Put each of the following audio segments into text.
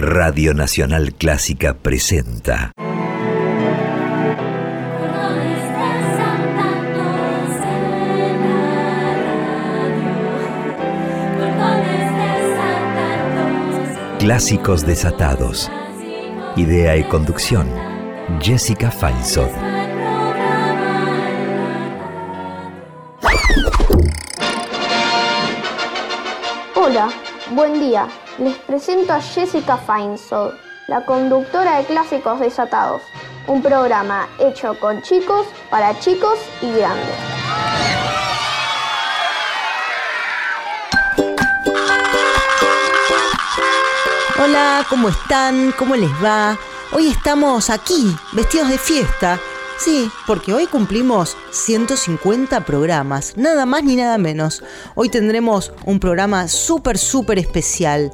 Radio Nacional Clásica presenta. Clásicos desatados. Idea y conducción. Jessica Feinsohn. Les presento a Jessica Feinsohn, la conductora de Clásicos Desatados, un programa hecho con chicos, para chicos y grandes. Hola, ¿cómo están? ¿Cómo les va? Hoy estamos aquí, vestidos de fiesta. Sí, porque hoy cumplimos 150 programas, nada más ni nada menos. Hoy tendremos un programa súper, súper especial,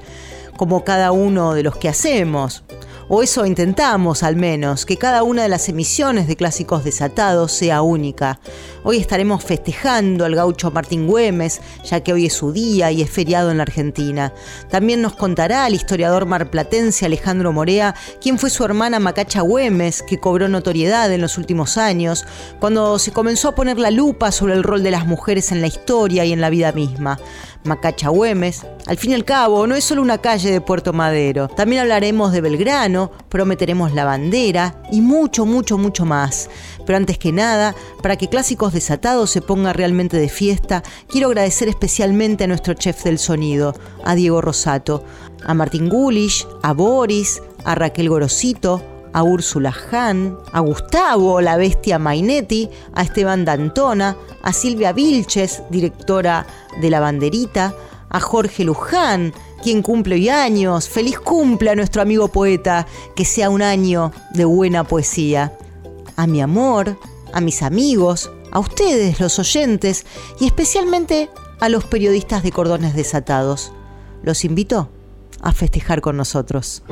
como cada uno de los que hacemos o eso intentamos al menos, que cada una de las emisiones de Clásicos Desatados sea única. Hoy estaremos festejando al gaucho Martín Güemes, ya que hoy es su día y es feriado en la Argentina. También nos contará el historiador marplatense Alejandro Morea quién fue su hermana Macacha Güemes, que cobró notoriedad en los últimos años, cuando se comenzó a poner la lupa sobre el rol de las mujeres en la historia y en la vida misma. Macacha Güemes, al fin y al cabo, no es solo una calle de Puerto Madero. También hablaremos de Belgrano, prometeremos la bandera y mucho, mucho, mucho más. Pero antes que nada, para que Clásicos Desatados se ponga realmente de fiesta, quiero agradecer especialmente a nuestro chef del sonido, a Diego Rosato, a Martín Gulish, a Boris, a Raquel Gorosito, a Úrsula Hahn, a Gustavo, la bestia Mainetti, a Esteban Dantona, a Silvia Vilches, directora de La Banderita, a Jorge Luján, quien cumple hoy años. Feliz cumple a nuestro amigo poeta, que sea un año de buena poesía. A mi amor, a mis amigos, a ustedes, los oyentes, y especialmente a los periodistas de cordones desatados. Los invito a festejar con nosotros.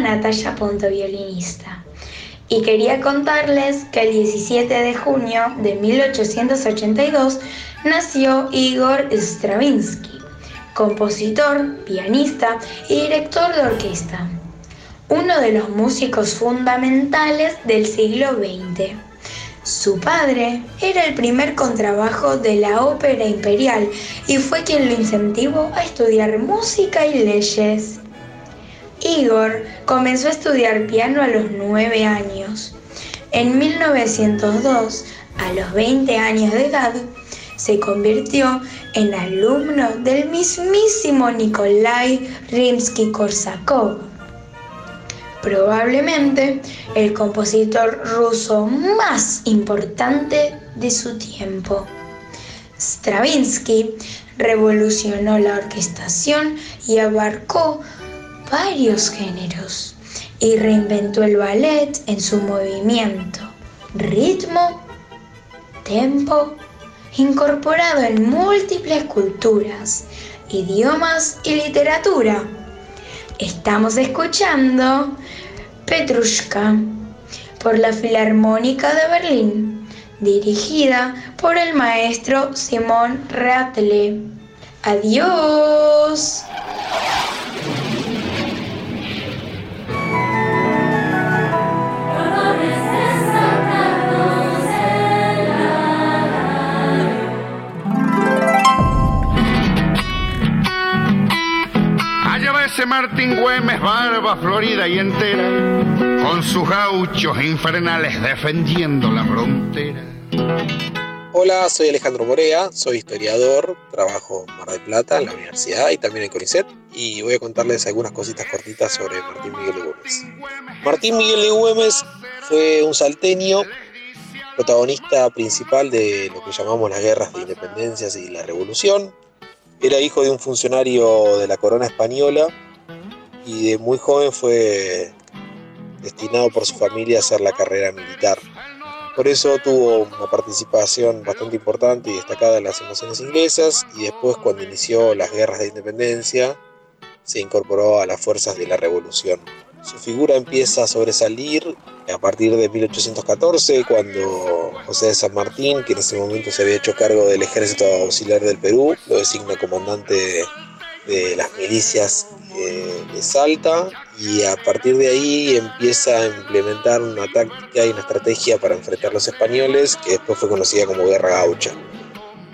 Natalia.violinista. Y quería contarles que el 17 de junio de 1882 nació Igor Stravinsky, compositor, pianista y director de orquesta, uno de los músicos fundamentales del siglo XX. Su padre era el primer contrabajo de la Ópera Imperial y fue quien lo incentivó a estudiar música y leyes. Igor comenzó a estudiar piano a los 9 años. En 1902, a los 20 años de edad, se convirtió en alumno del mismísimo Nikolai Rimsky-Korsakov, probablemente el compositor ruso más importante de su tiempo. Stravinsky revolucionó la orquestación y abarcó varios géneros y reinventó el ballet en su movimiento, ritmo, tempo, incorporado en múltiples culturas, idiomas y literatura. Estamos escuchando Petrushka por la Filarmónica de Berlín, dirigida por el maestro Simón Ratle. Adiós. Martín Güemes, barba florida y entera, con sus gauchos infernales defendiendo la frontera. Hola, soy Alejandro Morea, soy historiador, trabajo en Mar del Plata, en la universidad y también en CONICET, y voy a contarles algunas cositas cortitas sobre Martín Miguel de Güemes. Martín Miguel de Güemes fue un salteño, protagonista principal de lo que llamamos las guerras de independencias y la revolución, era hijo de un funcionario de la corona española y de muy joven fue destinado por su familia a hacer la carrera militar. Por eso tuvo una participación bastante importante y destacada en las invasiones inglesas y después cuando inició las guerras de independencia se incorporó a las fuerzas de la revolución. Su figura empieza a sobresalir a partir de 1814, cuando José de San Martín, que en ese momento se había hecho cargo del ejército auxiliar del Perú, lo designa comandante de las milicias eh, de Salta y a partir de ahí empieza a implementar una táctica y una estrategia para enfrentar a los españoles que después fue conocida como Guerra Gaucha,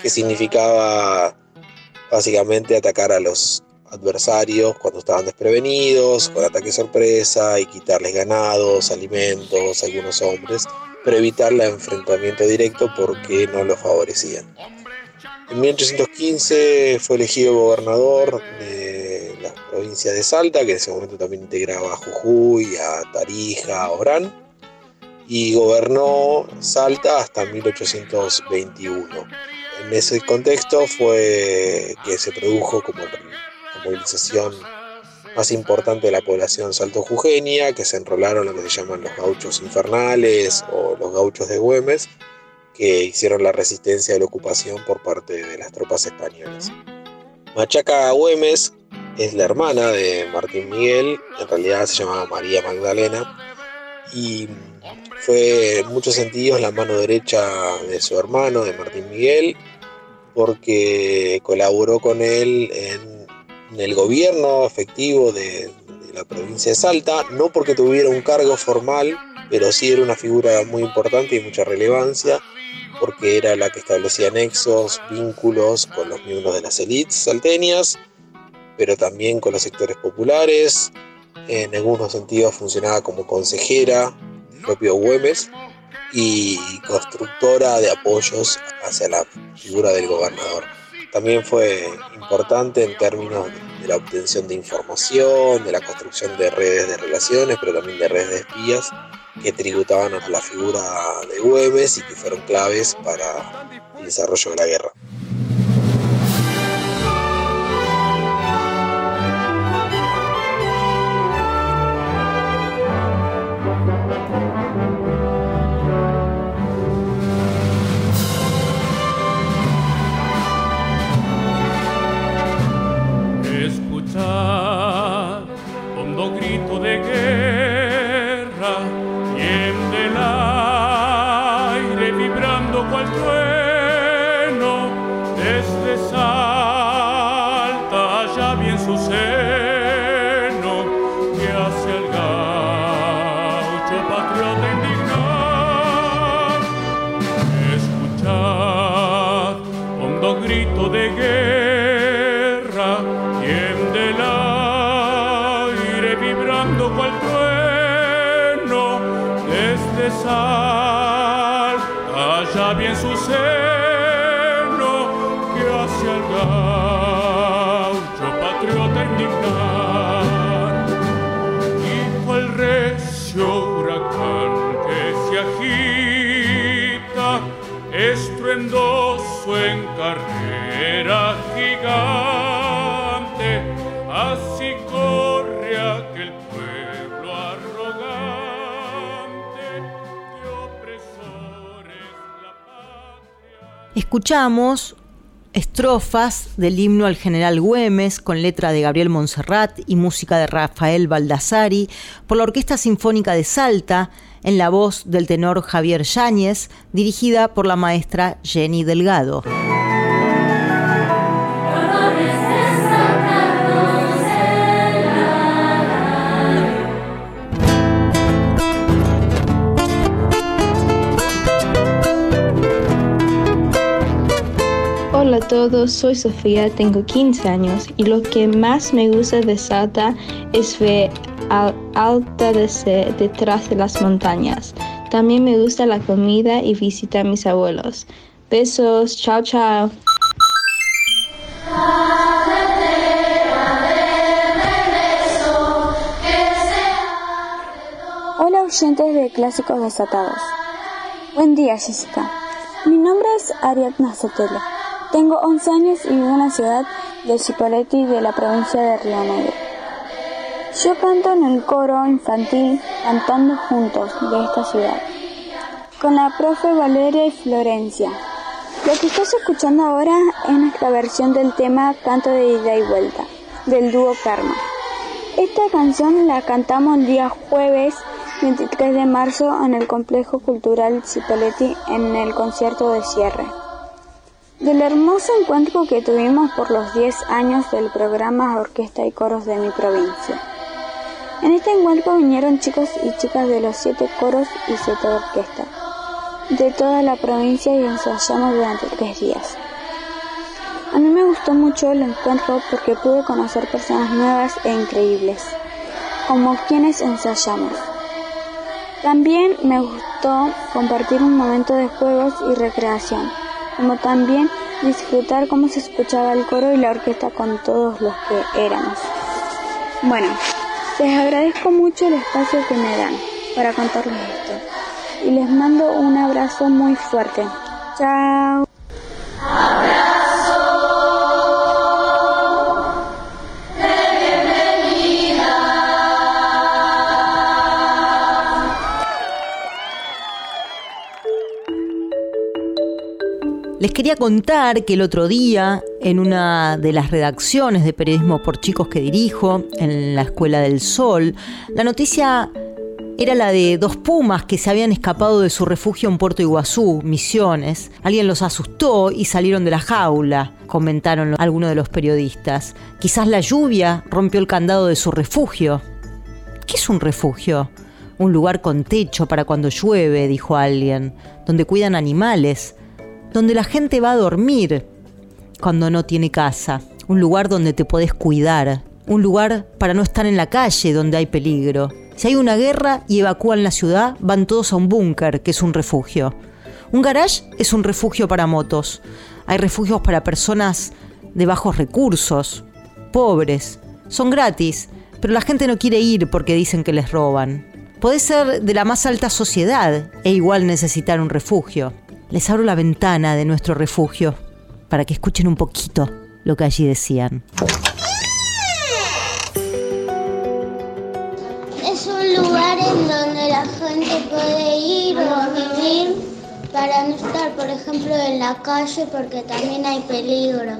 que significaba básicamente atacar a los adversarios cuando estaban desprevenidos, con ataque sorpresa y quitarles ganados, alimentos, algunos hombres, pero evitar el enfrentamiento directo porque no lo favorecían. En 1815 fue elegido gobernador de la provincia de Salta, que en ese momento también integraba a Jujuy, a Tarija, a Orán, y gobernó Salta hasta 1821. En ese contexto fue que se produjo como movilización más importante de la población saltojujeña, que se enrolaron lo que se llaman los gauchos infernales o los gauchos de Güemes, que hicieron la resistencia a la ocupación por parte de las tropas españolas. Machaca Güemes es la hermana de Martín Miguel, en realidad se llamaba María Magdalena, y fue en muchos sentidos la mano derecha de su hermano, de Martín Miguel, porque colaboró con él en en el gobierno efectivo de, la provincia de Salta, no porque tuviera un cargo formal, pero sí era una figura muy importante y mucha relevancia, porque era la que establecía nexos, vínculos con los miembros de las élites salteñas, pero también con los sectores populares. En algunos sentidos funcionaba como consejera propio Güemes y constructora de apoyos hacia la figura del gobernador. También fue importante en términos de la obtención de información, de la construcción de redes de relaciones, pero también de redes de espías que tributaban a la figura de Güemes y que fueron claves para el desarrollo de la guerra. Escuchamos estrofas del himno al general Güemes con letra de Gabriel Montserrat y música de Rafael Baldassari por la Orquesta Sinfónica de Salta en la voz del tenor Javier Yáñez, dirigida por la maestra Jenny Delgado. A todos, soy Sofía, tengo 15 años y lo que más me gusta de Salta es ver al Alta de detrás de las montañas. También me gusta la comida y visitar a mis abuelos. Besos, chao chao. Hola oyentes de Clásicos Desatados. Buen día Jessica. Mi nombre es Ariadna Sotelo. Tengo 11 años y vivo en la ciudad de Cipolletti de la provincia de Río Negro. Yo canto en el coro infantil Cantando Juntos de esta ciudad, con la profe Valeria y Florencia. Lo que estás escuchando ahora es nuestra versión del tema Canto de ida y vuelta, del dúo Karma. Esta canción la cantamos el día jueves 23 de marzo en el Complejo Cultural Cipolletti en el concierto de cierre. Del hermoso encuentro que tuvimos por los 10 años del programa Orquesta y Coros de mi provincia. En este encuentro vinieron chicos y chicas de los 7 coros y 7 orquestas de toda la provincia y ensayamos durante 3 días. A mí me gustó mucho el encuentro porque pude conocer personas nuevas e increíbles, como quienes ensayamos. También me gustó compartir un momento de juegos y recreación, como también disfrutar cómo se escuchaba el coro y la orquesta con todos los que éramos. Bueno, les agradezco mucho el espacio que me dan para contarles esto y les mando un abrazo muy fuerte. Chao. Quería contar que el otro día, en una de las redacciones de periodismo por chicos que dirijo, en la Escuela del Sol, la noticia era la de dos pumas que se habían escapado de su refugio en Puerto Iguazú, Misiones. Alguien los asustó y salieron de la jaula, comentaron algunos de los periodistas. Quizás la lluvia rompió el candado de su refugio. ¿Qué es un refugio? Un lugar con techo para cuando llueve, dijo alguien, donde cuidan animales donde la gente va a dormir cuando no tiene casa, un lugar donde te podés cuidar, un lugar para no estar en la calle donde hay peligro. Si hay una guerra y evacúan la ciudad, van todos a un búnker, que es un refugio. Un garage es un refugio para motos. Hay refugios para personas de bajos recursos, pobres. Son gratis, pero la gente no quiere ir porque dicen que les roban. Podés ser de la más alta sociedad e igual necesitar un refugio les abro la ventana de nuestro refugio para que escuchen un poquito lo que allí decían. Es un lugar en donde la gente puede ir o vivir para no estar, por ejemplo, en la calle porque también hay peligro.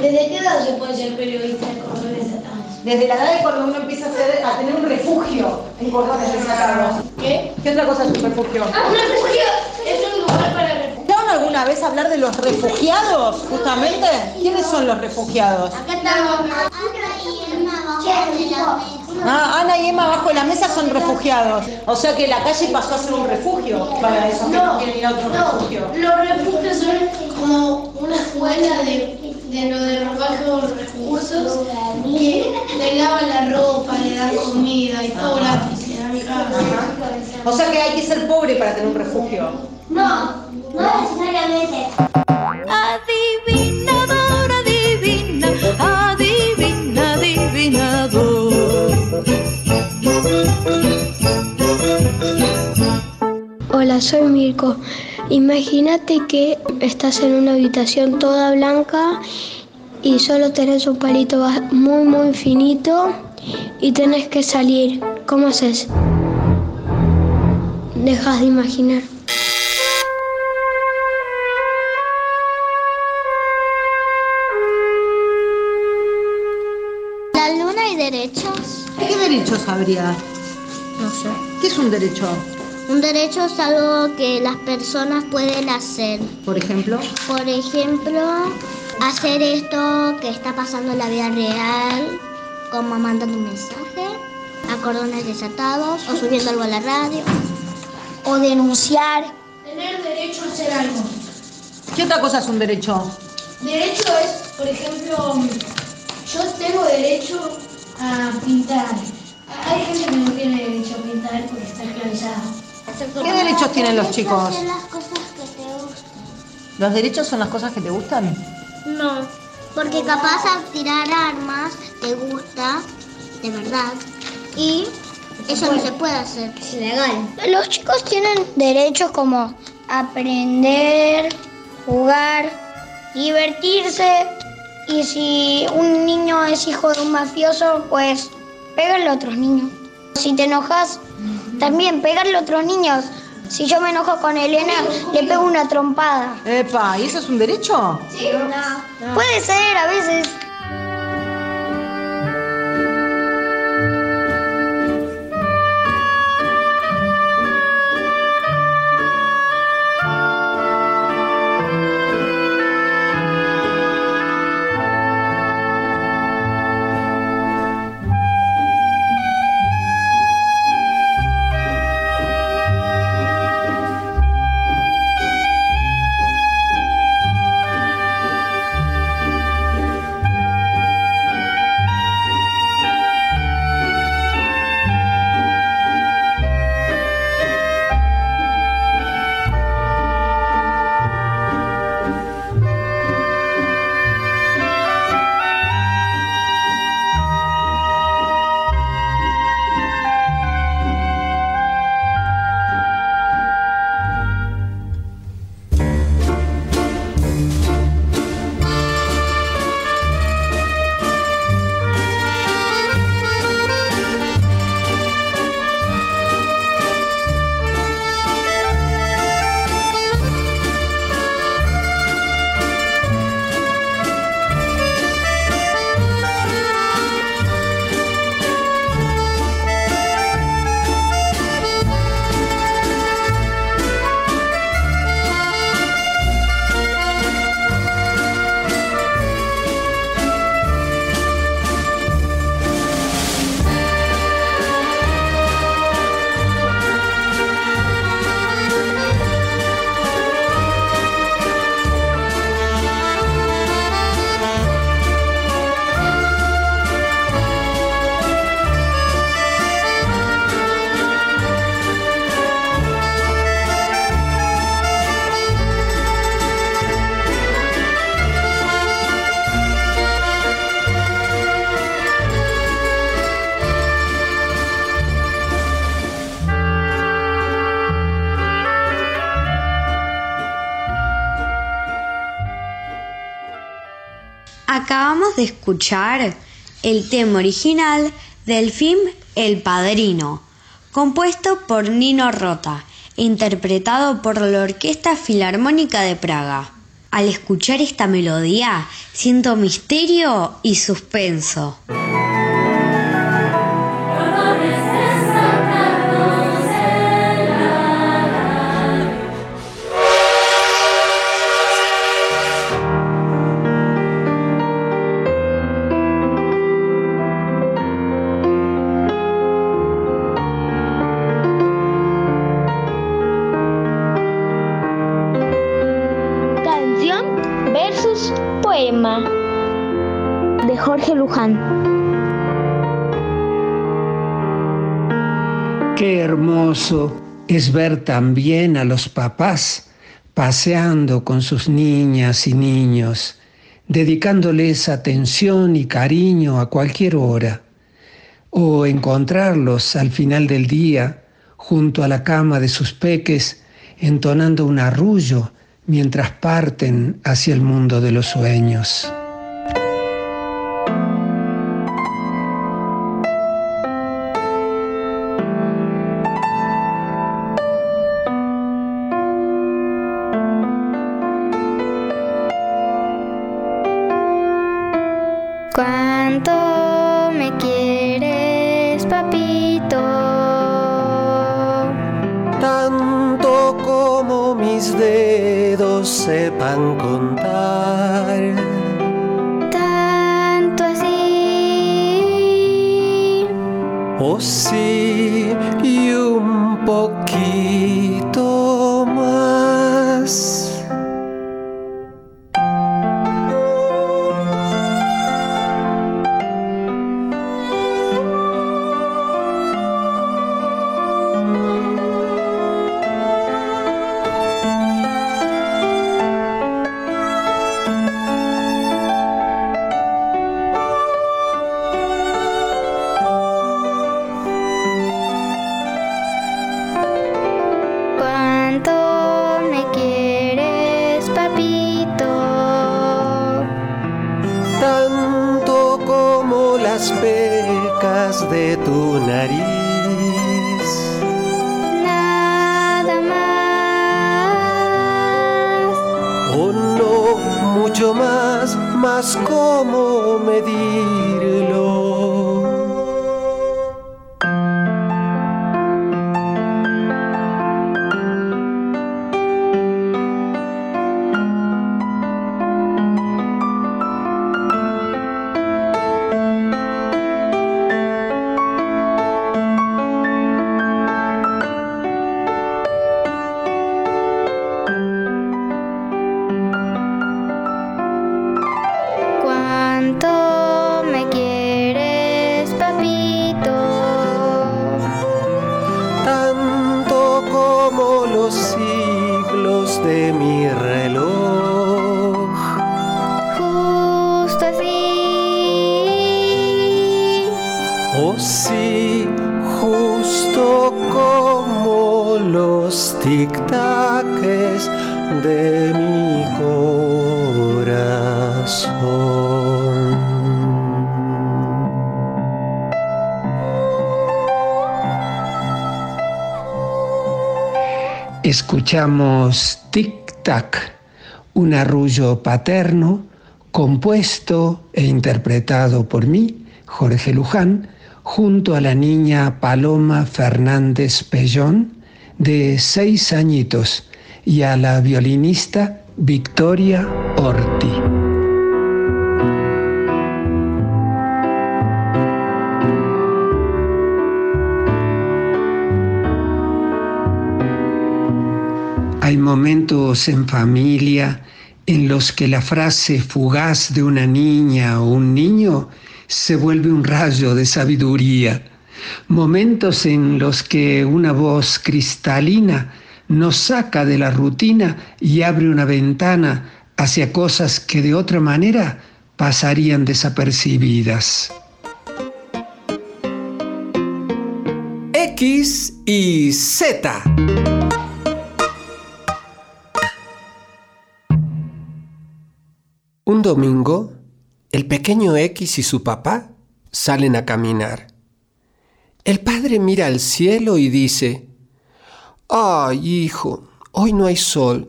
¿Desde qué edad se puede ser periodista de Córdoba Desatados? Desde la edad de cuando uno empieza a, hacer, a tener un refugio en Córdoba Desatados. ¿Qué? ¿Qué otra cosa es un refugio? Ah, un refugio es un lugar para ¿Fueron algún a hablar de los refugiados, justamente. ¿Quiénes son los refugiados? Acá estamos. Ah, Ana y Emma bajo la mesa son refugiados. O sea que la calle pasó a ser un refugio para esos que no quieren ir a otro refugio. Los refugios son como una escuela de, de lo de los bajos recursos que le lavan la ropa, le dan comida y todo gratis. le dan casa. O sea que hay que ser pobre para tener un refugio. No, no necesariamente. Adivinador, adivina, adivina, adivinador. Hola, soy Mirko. Imagínate que estás en una habitación toda blanca y solo tenés un palito muy muy finito y tenés que salir. ¿Cómo haces? Dejas de imaginar. Habría? No sé. ¿Qué es un derecho? Un derecho es algo que las personas pueden hacer. Por ejemplo. Por ejemplo, hacer esto que está pasando en la vida real, como mandando un mensaje, a cordones desatados, o subiendo algo a la radio, o denunciar. Tener derecho a hacer algo. ¿Qué otra cosa es un derecho? Derecho es, por ejemplo, yo tengo derecho a pintar. Hay gente que no tiene derecho a pintar porque está esclavizada. ¿Qué derechos tienen los chicos? Hacer las cosas que te gustan. ¿Los derechos son las cosas que te gustan? No, porque capaz a tirar armas te gusta, de verdad, y eso no se puede hacer. Es ilegal. Los chicos tienen derechos como aprender, jugar, divertirse y si un niño es hijo de un mafioso, pues pegarle a otros niños. Si te enojas, también pegarle a otros niños. Si yo me enojo con Elena, le pego una trompada. Epa, ¿y eso es un derecho? Sí, Puede ser a veces. Escuchar el tema original del film El Padrino, compuesto por Nino Rota, interpretado por la Orquesta Filarmónica de Praga. Al escuchar esta melodía, siento misterio y suspenso. Poema de Jorge Luján. Qué hermoso es ver también a los papás paseando con sus niñas y niños, dedicándoles atención y cariño a cualquier hora, o encontrarlos al final del día junto a la cama de sus peques entonando un arrullo mientras parten hacia el mundo de los sueños. Nariz. Nada más. Oh no, mucho más, más cómo medirlo. Escuchamos Tic Tac, un arrullo paterno compuesto e interpretado por mí, Jorge Luján, junto a la niña Paloma Fernández Pellón, de seis añitos, y a la violinista Victoria Orti. Momentos en familia en los que la frase fugaz de una niña o un niño se vuelve un rayo de sabiduría. Momentos en los que una voz cristalina nos saca de la rutina y abre una ventana hacia cosas que de otra manera pasarían desapercibidas. X y Z. Un domingo, el pequeño X y su papá salen a caminar. El padre mira al cielo y dice, Ay, hijo, hoy no hay sol.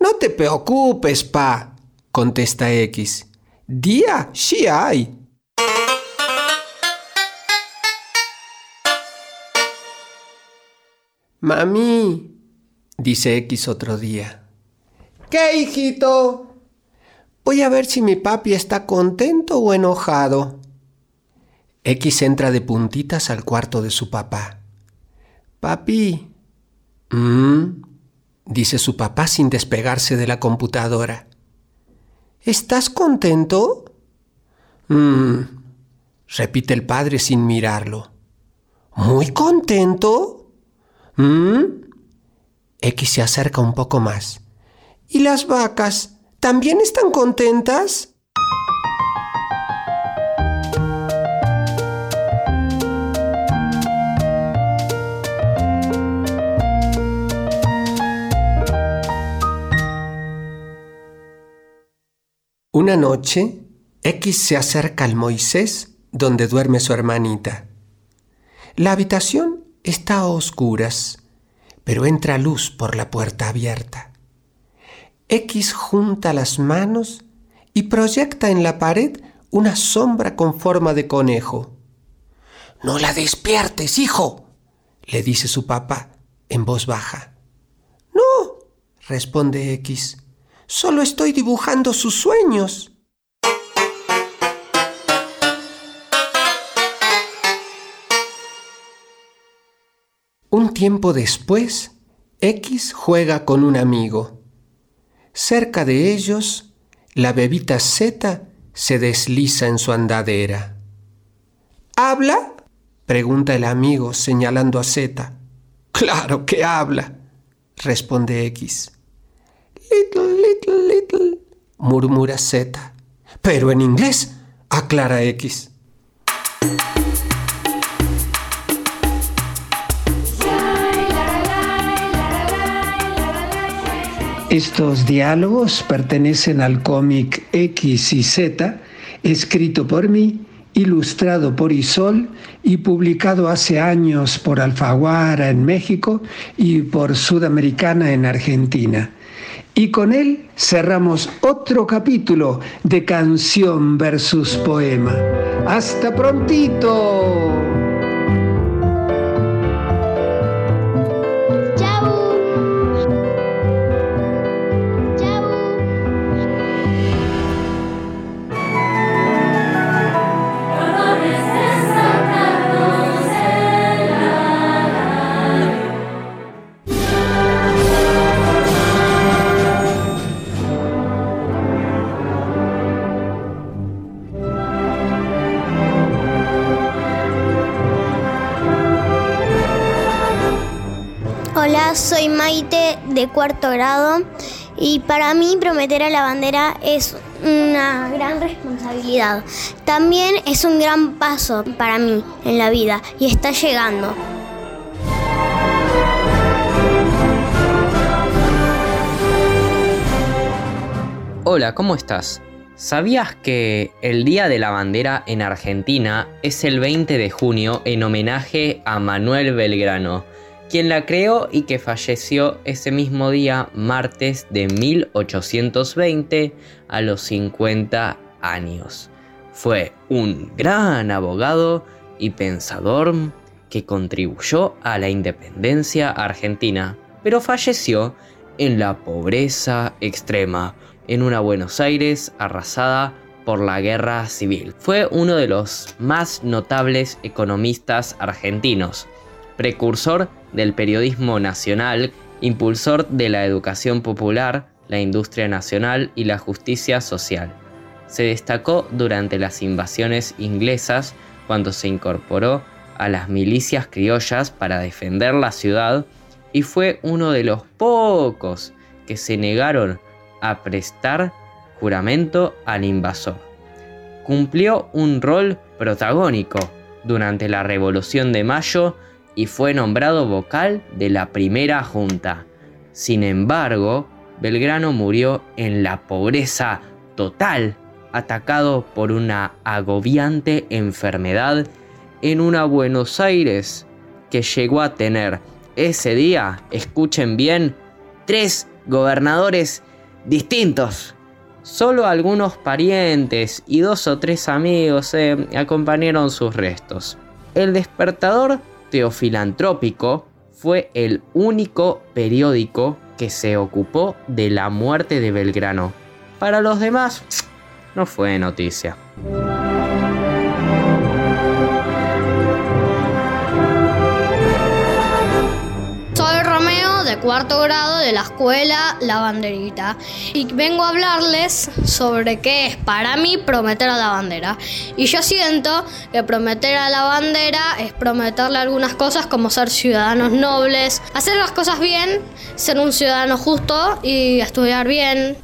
No te preocupes, pa, contesta X. Día sí hay. Mami, dice X otro día. ¿Qué, hijito? Voy a ver si mi papi está contento o enojado. X entra de puntitas al cuarto de su papá. Papi. ¿Mm? dice su papá sin despegarse de la computadora. ¿Estás contento? Mmm, repite el padre sin mirarlo. ¿Muy contento? ¿Mm? X se acerca un poco más. ¿Y las vacas también están contentas? Una noche, X se acerca al Moisés donde duerme su hermanita. La habitación está a oscuras, pero entra luz por la puerta abierta. X junta las manos y proyecta en la pared una sombra con forma de conejo. No la despiertes, hijo, le dice su papá en voz baja. No, responde X, solo estoy dibujando sus sueños. Un tiempo después, X juega con un amigo. Cerca de ellos, la bebita Z se desliza en su andadera. ¿Habla? pregunta el amigo señalando a Z. Claro que habla, responde X. Little, little, little, murmura Z. Pero en inglés, aclara X. Estos diálogos pertenecen al cómic X y Z, escrito por mí, ilustrado por Isol y publicado hace años por Alfaguara en México y por Sudamericana en Argentina. Y con él cerramos otro capítulo de canción versus poema. Hasta prontito. Soy Maite de cuarto grado y para mí prometer a la bandera es una gran responsabilidad. También es un gran paso para mí en la vida y está llegando. Hola, ¿cómo estás? ¿Sabías que el Día de la Bandera en Argentina es el 20 de junio en homenaje a Manuel Belgrano, quien la creó y que falleció ese mismo día, martes de 1820, a los 50 años? Fue un gran abogado y pensador que contribuyó a la independencia argentina, pero falleció en la pobreza extrema, en una Buenos Aires arrasada por la guerra civil. Fue uno de los más notables economistas argentinos, precursor del periodismo nacional, impulsor de la educación popular, la industria nacional y la justicia social. Se destacó durante las invasiones inglesas cuando se incorporó a las milicias criollas para defender la ciudad y fue uno de los pocos que se negaron a prestar juramento al invasor. Cumplió un rol protagónico durante la Revolución de Mayo y fue nombrado vocal de la primera junta. Sin embargo, Belgrano murió en la pobreza total, atacado por una agobiante enfermedad en una Buenos Aires que llegó a tener ese día, escuchen bien, tres gobernadores distintos. Solo algunos parientes y dos o tres amigos eh, acompañaron sus restos. El despertador teofilantrópico fue el único periódico que se ocupó de la muerte de Belgrano. Para los demás, no fue noticia. Cuarto grado de la escuela La Banderita y vengo a hablarles sobre qué es para mí prometer a la bandera. Y yo siento que prometer a la bandera es prometerle algunas cosas como ser ciudadanos nobles, hacer las cosas bien, ser un ciudadano justo y estudiar bien.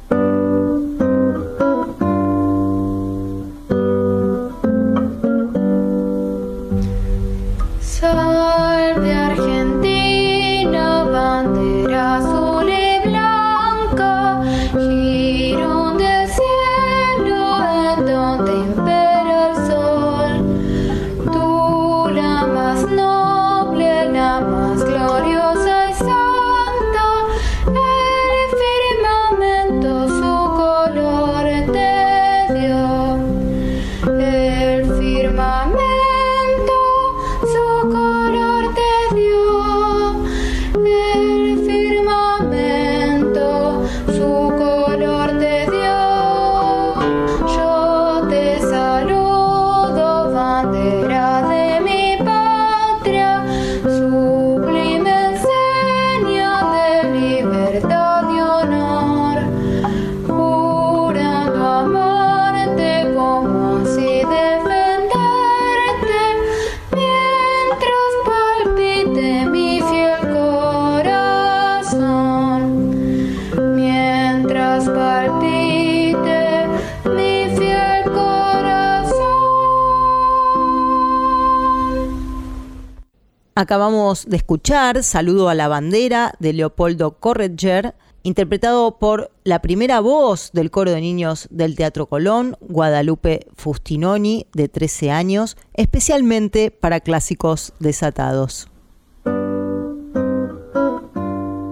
Acabamos de escuchar Saludo a la bandera de Leopoldo Correger, interpretado por la primera voz del coro de niños del Teatro Colón, Guadalupe Fustinoni, de 13 años, especialmente para clásicos desatados.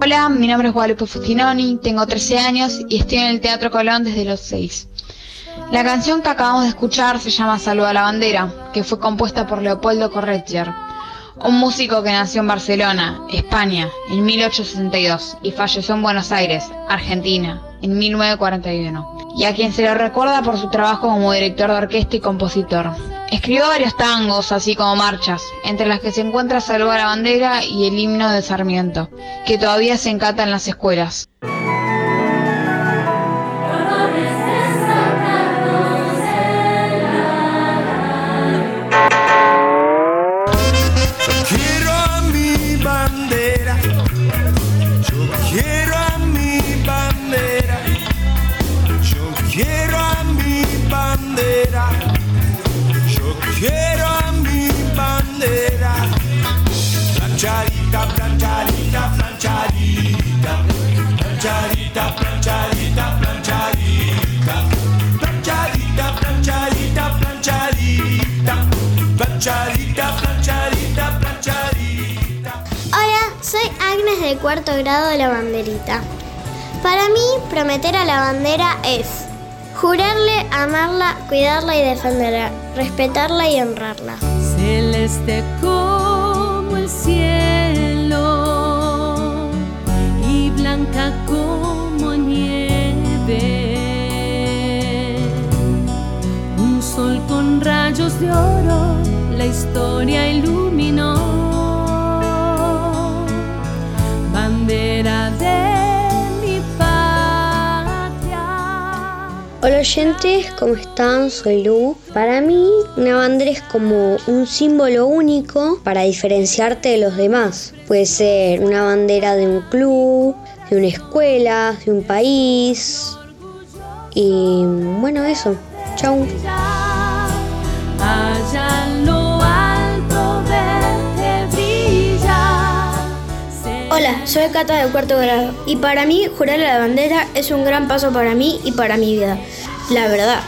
Hola, mi nombre es Guadalupe Fustinoni, tengo 13 años y estoy en el Teatro Colón desde los 6. La canción que acabamos de escuchar se llama Saluda a la bandera, que fue compuesta por Leopoldo Corretger, un músico que nació en Barcelona, España, en 1862 y falleció en Buenos Aires, Argentina, en 1941, y a quien se le recuerda por su trabajo como director de orquesta y compositor. Escribió varios tangos, así como marchas, entre las que se encuentra Saluda a la bandera y el himno de Sarmiento, que todavía se encanta en las escuelas. Planchadita, planchadita, planchadita. Planchadita, planchadita, planchadita. Planchadita, planchadita, planchadita. Hola, soy Agnes del cuarto grado de la banderita. Para mí, prometer a la bandera es jurarle, amarla, cuidarla y defenderla, respetarla y honrarla. Celeste como nieve. Un sol con rayos de oro la historia iluminó. Bandera de mi patria. Hola oyentes, ¿cómo están? Soy Lu. Para mí, una bandera es como un símbolo único para diferenciarte de los demás. Puede ser una bandera de un club, de una escuela, de un país. Y bueno, eso. Chau. Hola, soy Cata del cuarto grado y para mí jurar a la bandera es un gran paso para mí y para mi vida, la verdad.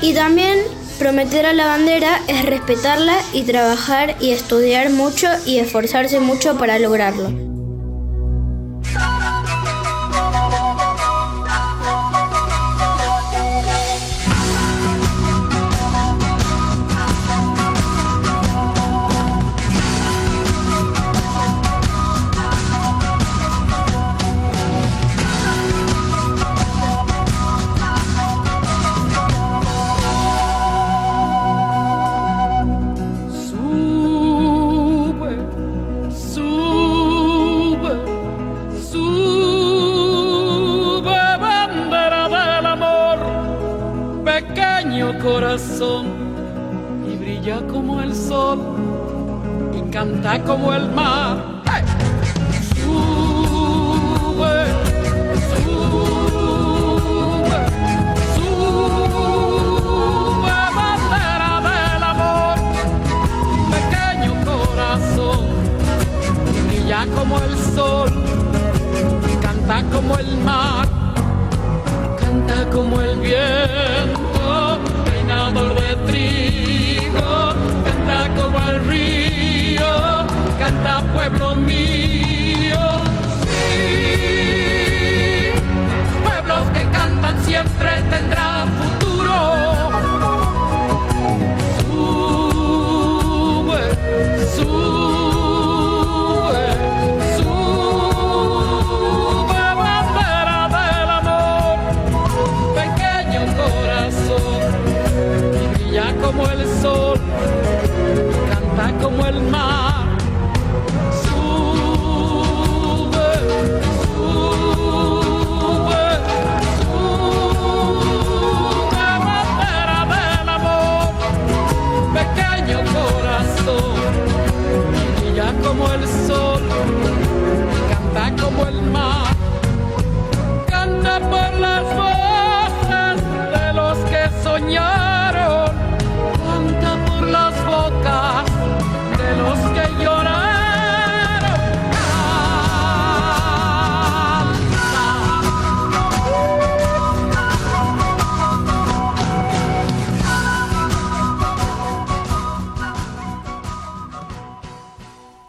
Y también prometer a la bandera es respetarla y trabajar y estudiar mucho y esforzarse mucho para lograrlo. Canta como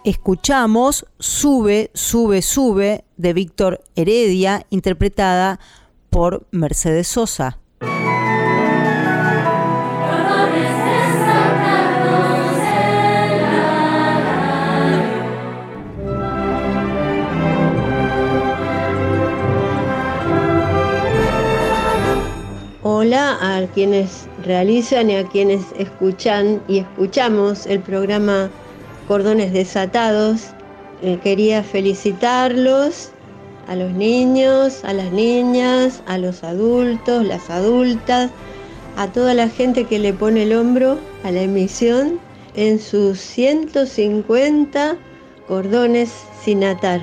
Escuchamos Sube, Sube, Sube de Víctor Heredia, interpretada por Mercedes Sosa. Hola a quienes realizan y a quienes escuchan y escuchamos el programa Cordones Desatados. Eh, quería felicitarlos a los niños, a las niñas, a los adultos, las adultas, a toda la gente que le pone el hombro a la emisión en sus 150 cordones sin atar.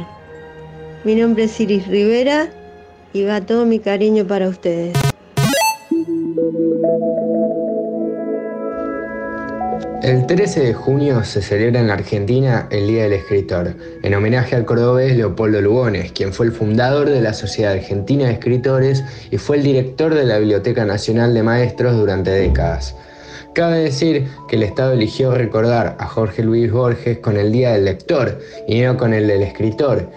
Mi nombre es Iris Rivera y va todo mi cariño para ustedes. El 13 de junio se celebra en la Argentina el Día del Escritor, en homenaje al cordobés Leopoldo Lugones, quien fue el fundador de la Sociedad Argentina de Escritores y fue el director de la Biblioteca Nacional de Maestros durante décadas. Cabe decir que el Estado eligió recordar a Jorge Luis Borges con el Día del Lector y no con el del escritor,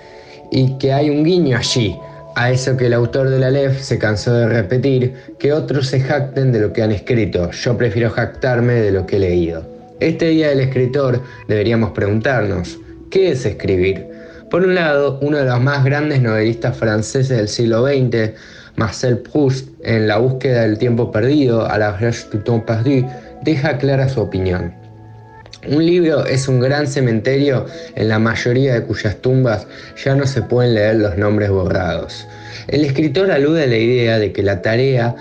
y que hay un guiño allí, a eso que el autor de la LEF se cansó de repetir, que otros se jacten de lo que han escrito, yo prefiero jactarme de lo que he leído. Este Día del Escritor deberíamos preguntarnos, ¿qué es escribir? Por un lado, uno de los más grandes novelistas franceses del siglo XX, Marcel Proust, en La búsqueda del tiempo perdido, a la recherche du temps perdu, deja clara su opinión. Un libro es un gran cementerio en la mayoría de cuyas tumbas ya no se pueden leer los nombres borrados. El escritor alude a la idea de que la tarea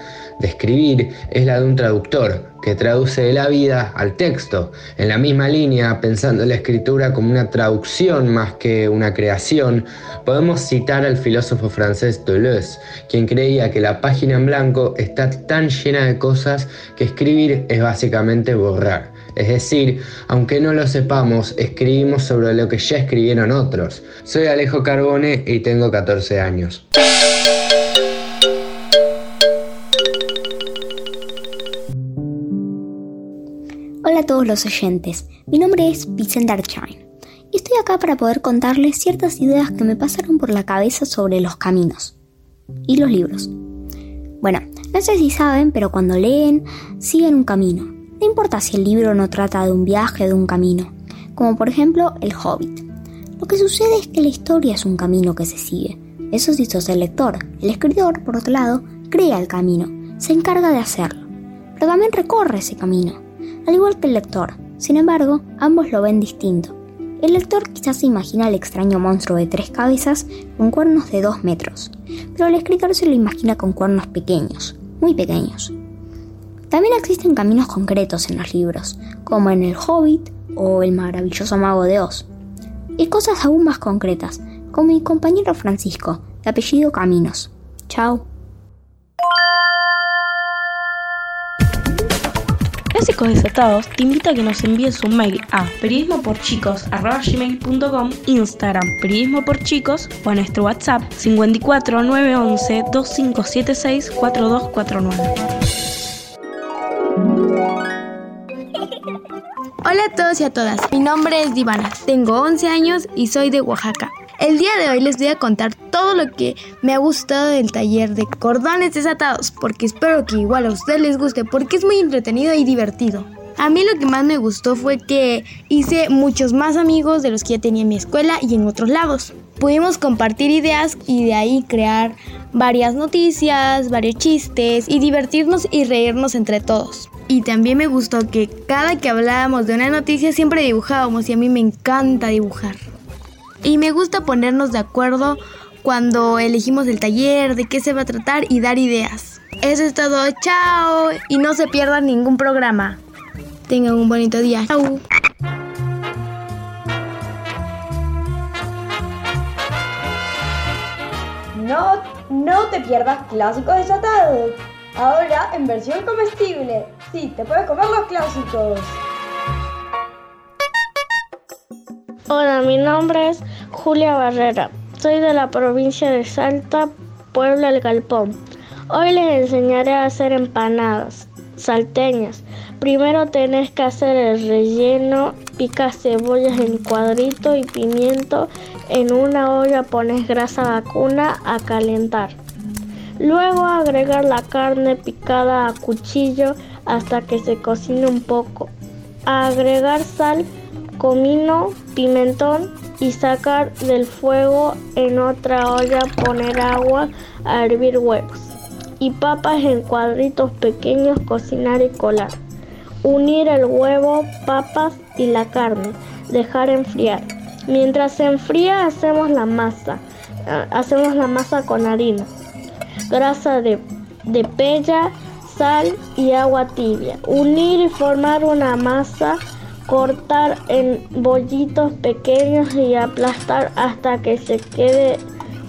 escribir es la de un traductor, que traduce la vida al texto. En la misma línea, pensando la escritura como una traducción más que una creación, podemos citar al filósofo francés Deleuze, quien creía que la página en blanco está tan llena de cosas que escribir es básicamente borrar. Es decir, aunque no lo sepamos, escribimos sobre lo que ya escribieron otros. Soy Alejo Carbone y tengo 14 años. Hola a todos los oyentes, mi nombre es Vicente Archain y estoy acá para poder contarles ciertas ideas que me pasaron por la cabeza sobre los caminos y los libros. Bueno, no sé si saben, pero cuando leen, siguen un camino. No importa si el libro no trata de un viaje o de un camino, como por ejemplo El Hobbit. Lo que sucede es que la historia es un camino que se sigue. Eso sí sos el lector. El escritor, por otro lado, crea el camino, se encarga de hacerlo, pero también recorre ese camino al igual que el lector. Sin embargo, ambos lo ven distinto. El lector quizás se imagina el extraño monstruo de tres cabezas con cuernos de dos metros, pero el escritor se lo imagina con cuernos pequeños, muy pequeños. También existen caminos concretos en los libros, como en El Hobbit o El maravilloso mago de Oz. Y cosas aún más concretas, como mi compañero Francisco, de apellido Caminos. Chao. Clásicos Desatados te invita a que nos envíes un mail a periodismoporchicos.gmail.com, Instagram periodismo o a nuestro WhatsApp 54 911 2576 4249. Hola a todos y a todas, mi nombre es Divana, tengo 11 años y soy de Oaxaca. El día de hoy les voy a contar todo lo que me ha gustado del taller de cordones desatados, porque espero que igual a ustedes les guste, porque es muy entretenido y divertido. A mí lo que más me gustó fue que hice muchos más amigos de los que ya tenía en mi escuela y en otros lados. Pudimos compartir ideas y de ahí crear varias noticias, varios chistes y divertirnos y reírnos entre todos. Y también me gustó que cada que hablábamos de una noticia siempre dibujábamos y a mí me encanta dibujar. Y me gusta ponernos de acuerdo cuando elegimos el taller, de qué se va a tratar y dar ideas. Eso es todo, chao. Y no se pierdan ningún programa. Tengan un bonito día. Chao. No, no te pierdas clásicos desatados. Ahora en versión comestible. Sí, te puedes comer los clásicos. Hola, mi nombre es Julia Barrera. Soy de la provincia de Salta, Puebla El Galpón. Hoy les enseñaré a hacer empanadas salteñas. Primero tenés que hacer el relleno, picas cebollas en cuadrito y pimiento. En una olla pones grasa vacuna a calentar. Luego agregar la carne picada a cuchillo hasta que se cocine un poco. Agregar sal, comino, pimentón y sacar del fuego en otra olla poner agua a hervir huevos y papas en cuadritos pequeños cocinar y colar. Unir el huevo, papas y la carne, dejar enfriar. Mientras se enfría hacemos la masa. Hacemos la masa con harina, grasa de, de pella, sal y agua tibia. Unir y formar una masa cortar en bollitos pequeños y aplastar hasta que se quede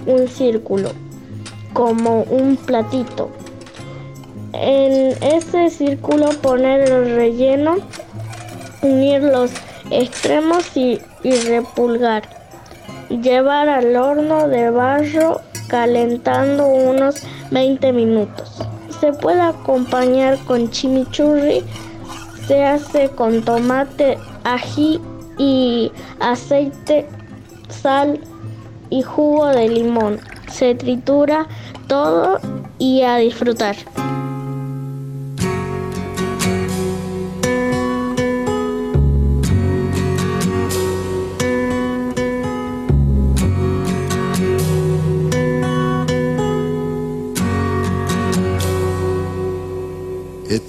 un círculo, como un platito. En ese círculo poner el relleno, unir los extremos y, y repulgar. Llevar al horno de barro calentando unos 20 minutos. Se puede acompañar con chimichurri se hace con tomate, ají y aceite, sal y jugo de limón. Se tritura todo y a disfrutar.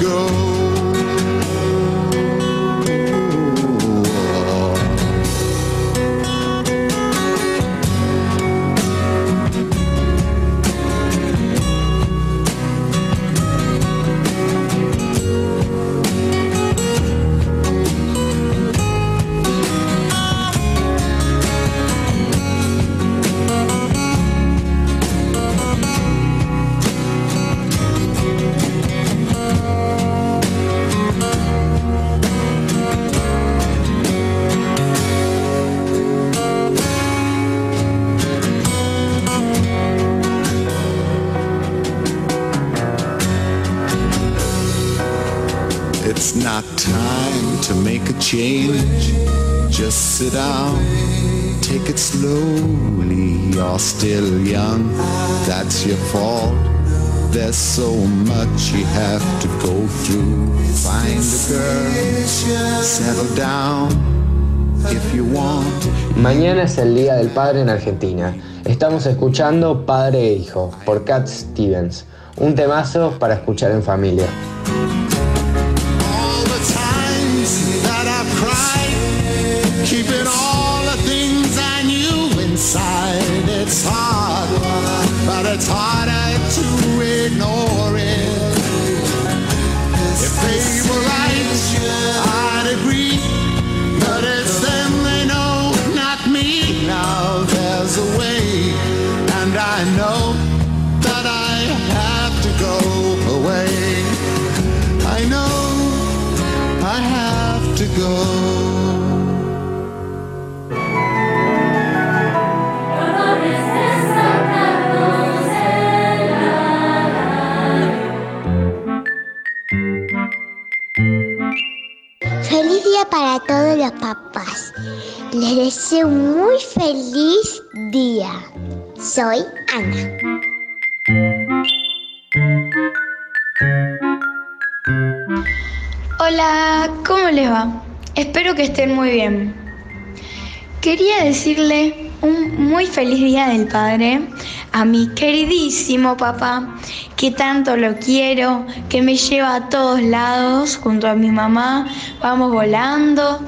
Go. It's not time to make a change. Just sit down, take it slowly. You're still young, that's your fault. There's so much you have to go through. Find a girl, settle down if you want. Mañana es el Día del Padre en Argentina. Estamos escuchando Padre e Hijo por Cat Stevens, un temazo para escuchar en familia. Feliz día para todos los papás. Les deseo un muy feliz día. Soy Ana. Hola, ¿cómo les va? Espero que estén muy bien. Quería decirle un muy feliz día del padre a mi queridísimo papá, que tanto lo quiero, que me lleva a todos lados junto a mi mamá. Vamos volando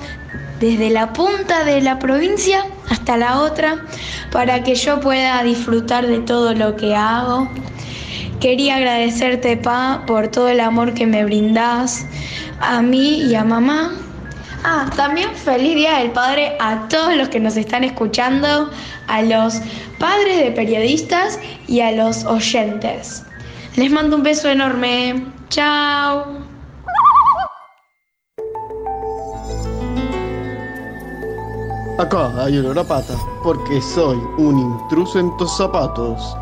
desde la punta de la provincia hasta la otra para que yo pueda disfrutar de todo lo que hago. Quería agradecerte, Pa, por todo el amor que me brindás a mí y a mamá. Ah, también feliz Día del Padre a todos los que nos están escuchando, a los padres de periodistas y a los oyentes. Les mando un beso enorme. Chao. Acá hay olor a pata, porque soy un intruso en tus zapatos.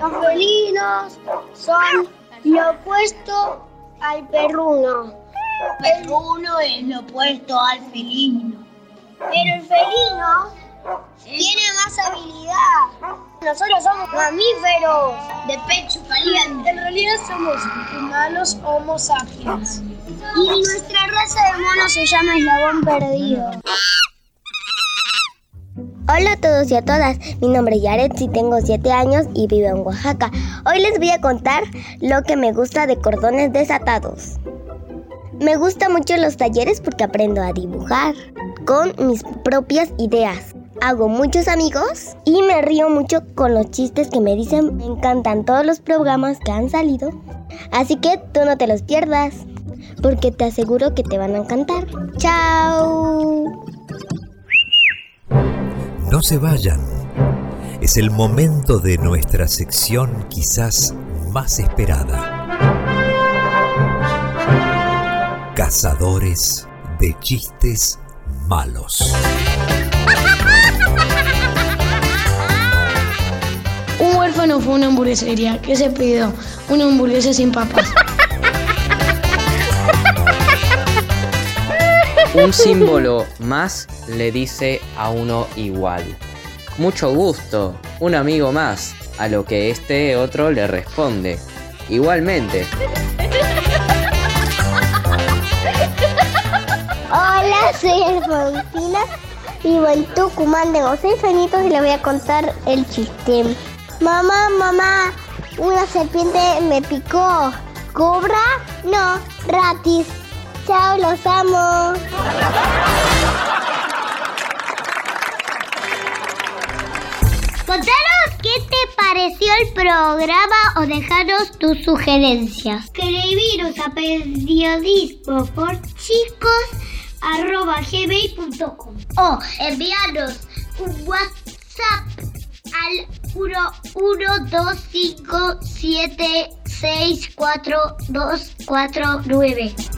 Los felinos son lo opuesto al perruno. El perruno es lo opuesto al felino. Pero el felino tiene más habilidad. Nosotros somos mamíferos de pecho caliente. En realidad somos humanos homo sapiens. Y nuestra raza de monos se llama eslabón perdido. Hola a todos y a todas, mi nombre es Yaretsi, tengo 7 años y vivo en Oaxaca. Hoy les voy a contar lo que me gusta de cordones desatados. Me gustan mucho los talleres porque aprendo a dibujar con mis propias ideas. Hago muchos amigos y me río mucho con los chistes que me dicen. Me encantan todos los programas que han salido. Así que tú no te los pierdas, porque te aseguro que te van a encantar. ¡Chao! No se vayan. Es el momento de nuestra sección quizás más esperada. Cazadores de chistes malos. Un huérfano fue una hamburguesería. ¿Qué se pidió? Una hamburguesa sin papas. un símbolo más le dice a uno igual. Mucho gusto, un amigo más, a lo que este otro le responde. Igualmente. Hola, soy el Alfontina, vivo en Tucumán, tengo seis añitos y le voy a contar el chiste. Mamá, mamá, una serpiente me picó. ¿Cobra? No, ratis. Chao, los amo. Contanos qué te pareció el programa o dejaros tus sugerencias. Escribiros a periodismo por chicos arroba gmail.com o enviarnos un WhatsApp al 11257642249.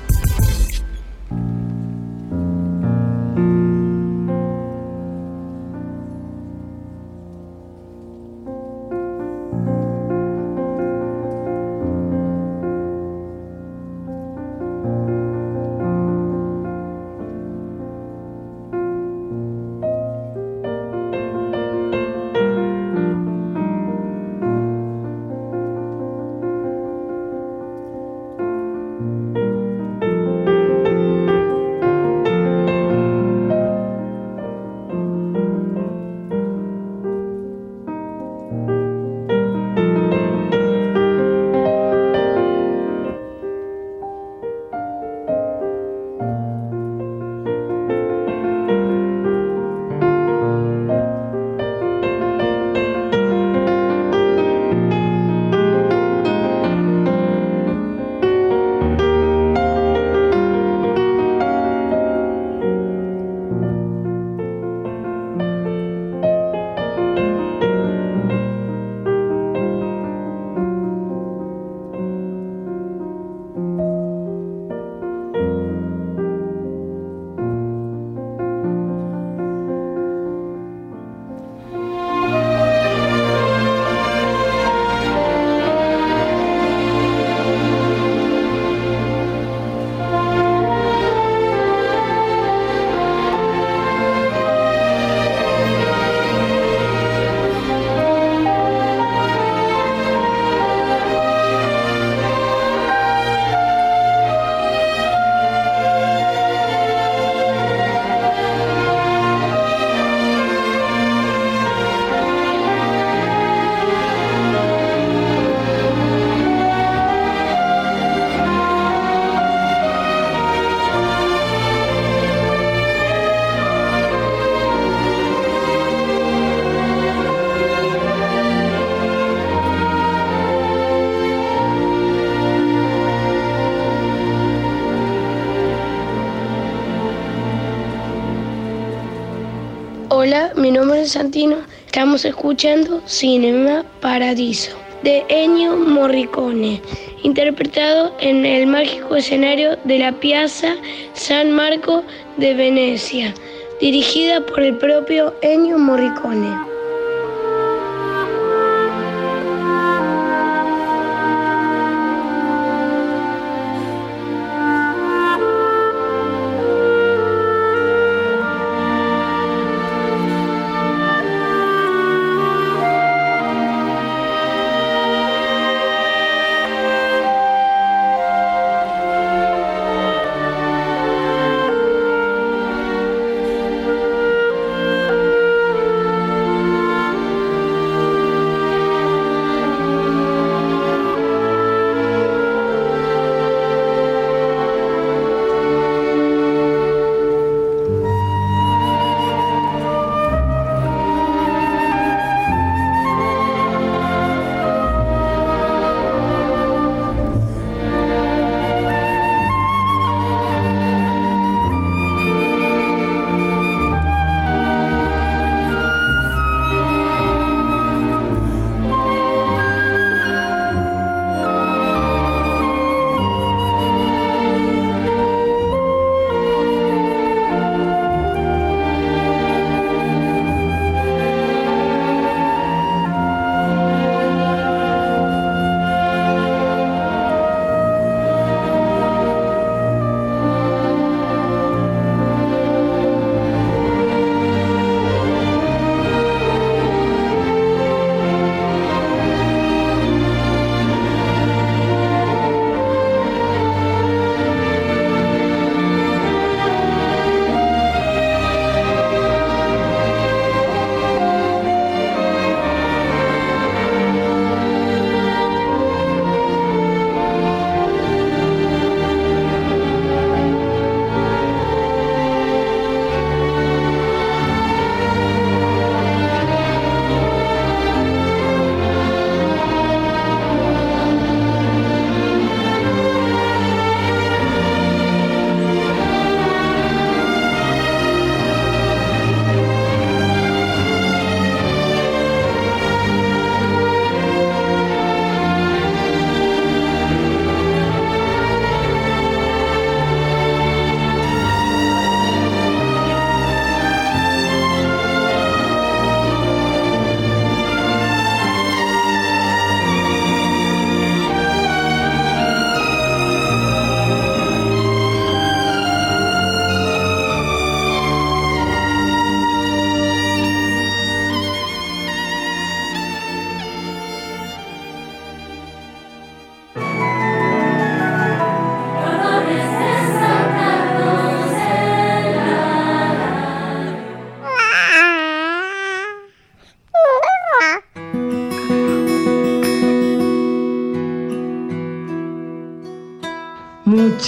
Santino. Estamos escuchando Cinema Paradiso de Ennio Morricone, interpretado en el mágico escenario de la Piazza San Marco de Venecia, dirigida por el propio Ennio Morricone.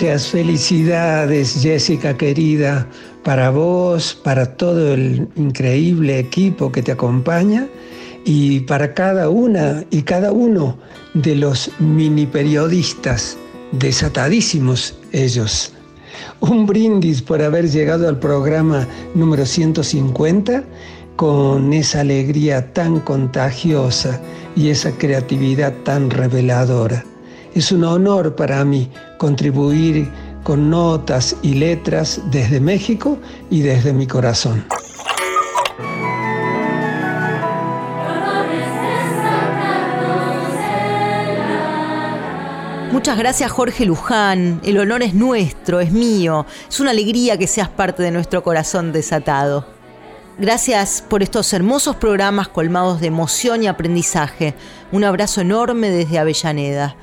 Muchas felicidades, Jessica querida, para vos, para todo el increíble equipo que te acompaña y para cada una y cada uno de los mini periodistas, desatadísimos ellos. Un brindis por haber llegado al programa número 150 con esa alegría tan contagiosa y esa creatividad tan reveladora. Es un honor para mí contribuir con notas y letras desde México y desde mi corazón. Muchas gracias Jorge Luján, el honor es nuestro, es mío, es una alegría que seas parte de nuestro corazón desatado. Gracias por estos hermosos programas colmados de emoción y aprendizaje. Un abrazo enorme desde Avellaneda.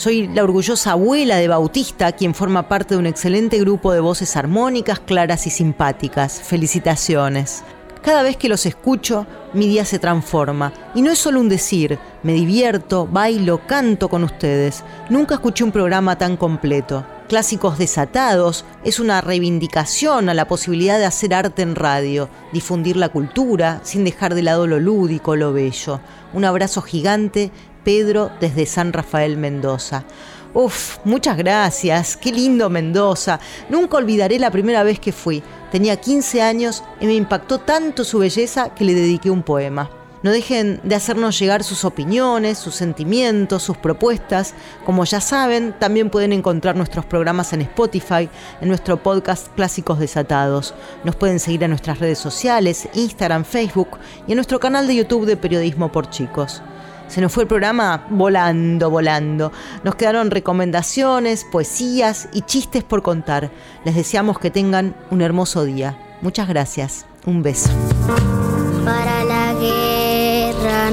Soy la orgullosa abuela de Bautista, quien forma parte de un excelente grupo de voces armónicas, claras y simpáticas. Felicitaciones. Cada vez que los escucho, mi día se transforma. Y no es solo un decir, me divierto, bailo, canto con ustedes. Nunca escuché un programa tan completo. Clásicos Desatados es una reivindicación a la posibilidad de hacer arte en radio, difundir la cultura sin dejar de lado lo lúdico, lo bello. Un abrazo gigante, Pedro desde San Rafael Mendoza. Uf, muchas gracias, qué lindo Mendoza. Nunca olvidaré la primera vez que fui. Tenía 15 años y me impactó tanto su belleza que le dediqué un poema. No dejen de hacernos llegar sus opiniones, sus sentimientos, sus propuestas. Como ya saben, también pueden encontrar nuestros programas en Spotify, en nuestro podcast Clásicos Desatados. Nos pueden seguir en nuestras redes sociales, Instagram, Facebook y en nuestro canal de YouTube de Periodismo por Chicos. Se nos fue el programa volando, volando. Nos quedaron recomendaciones, poesías y chistes por contar. Les deseamos que tengan un hermoso día. Muchas gracias. Un beso. Para la guerra